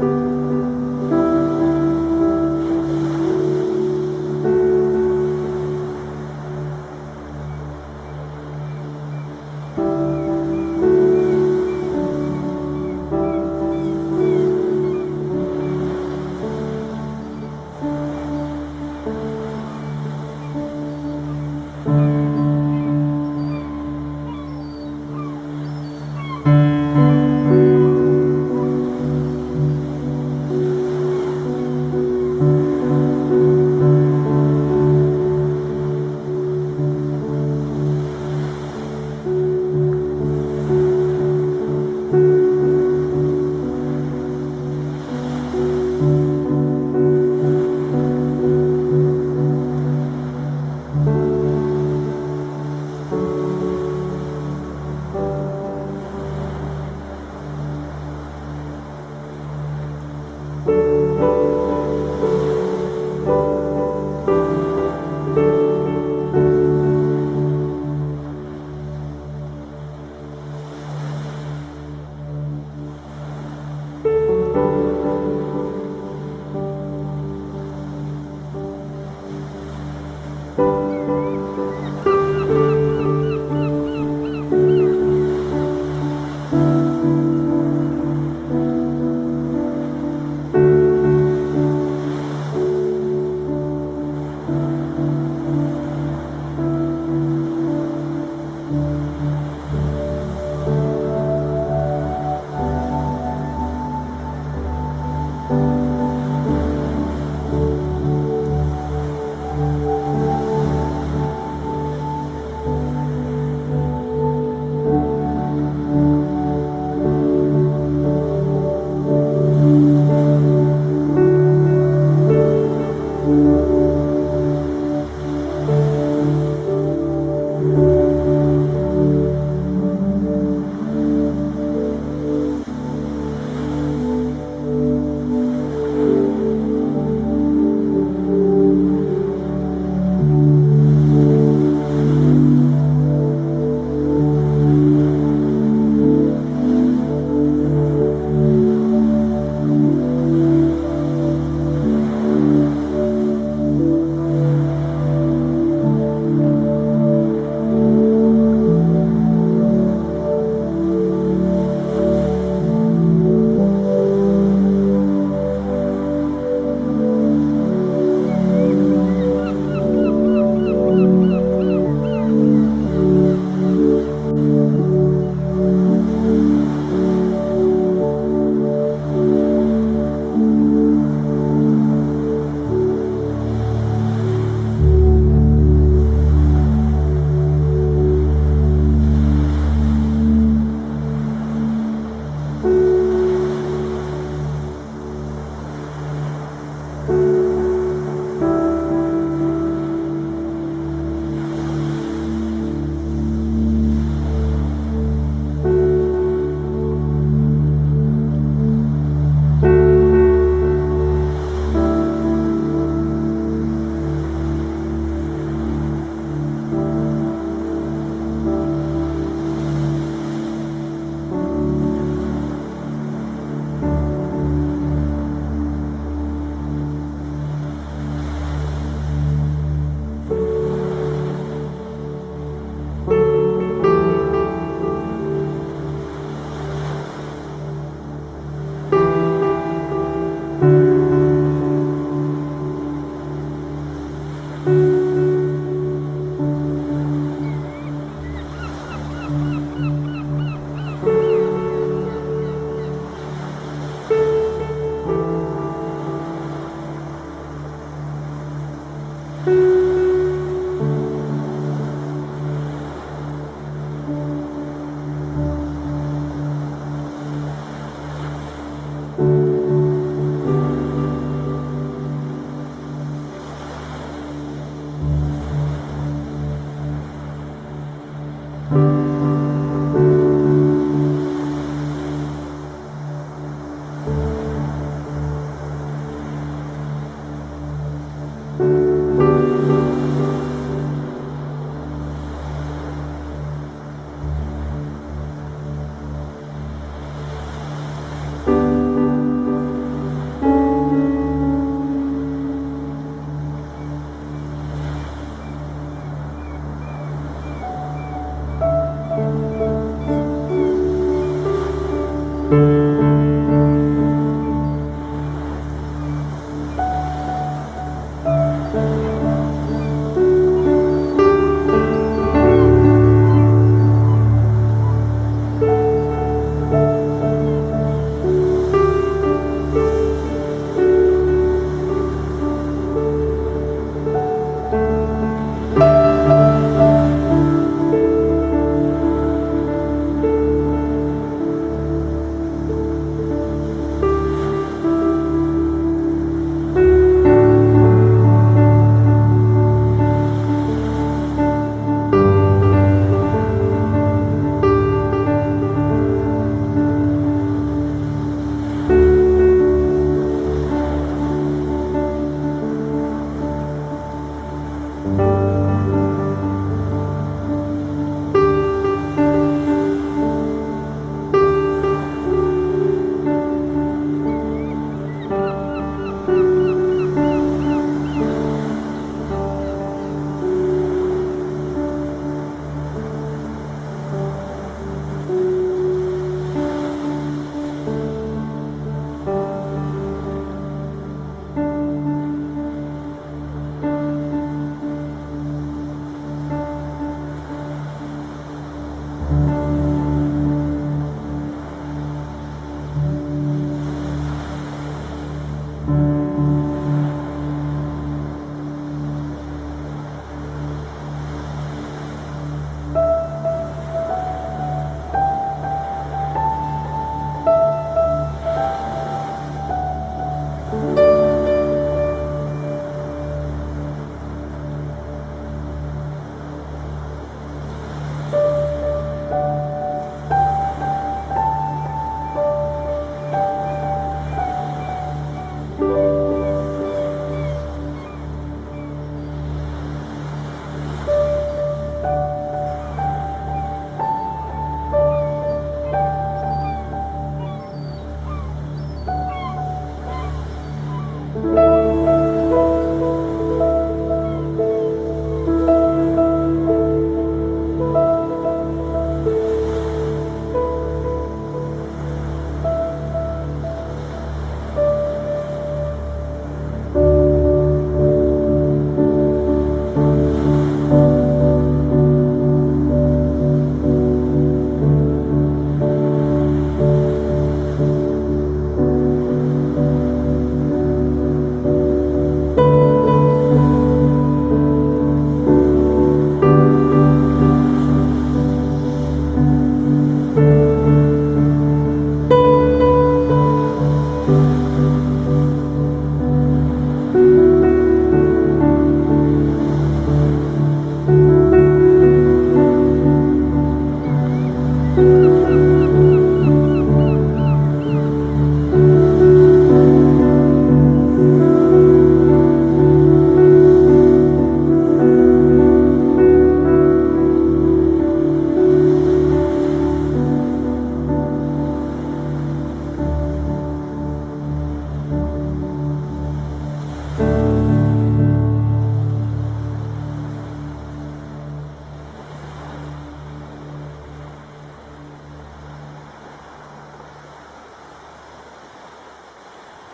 음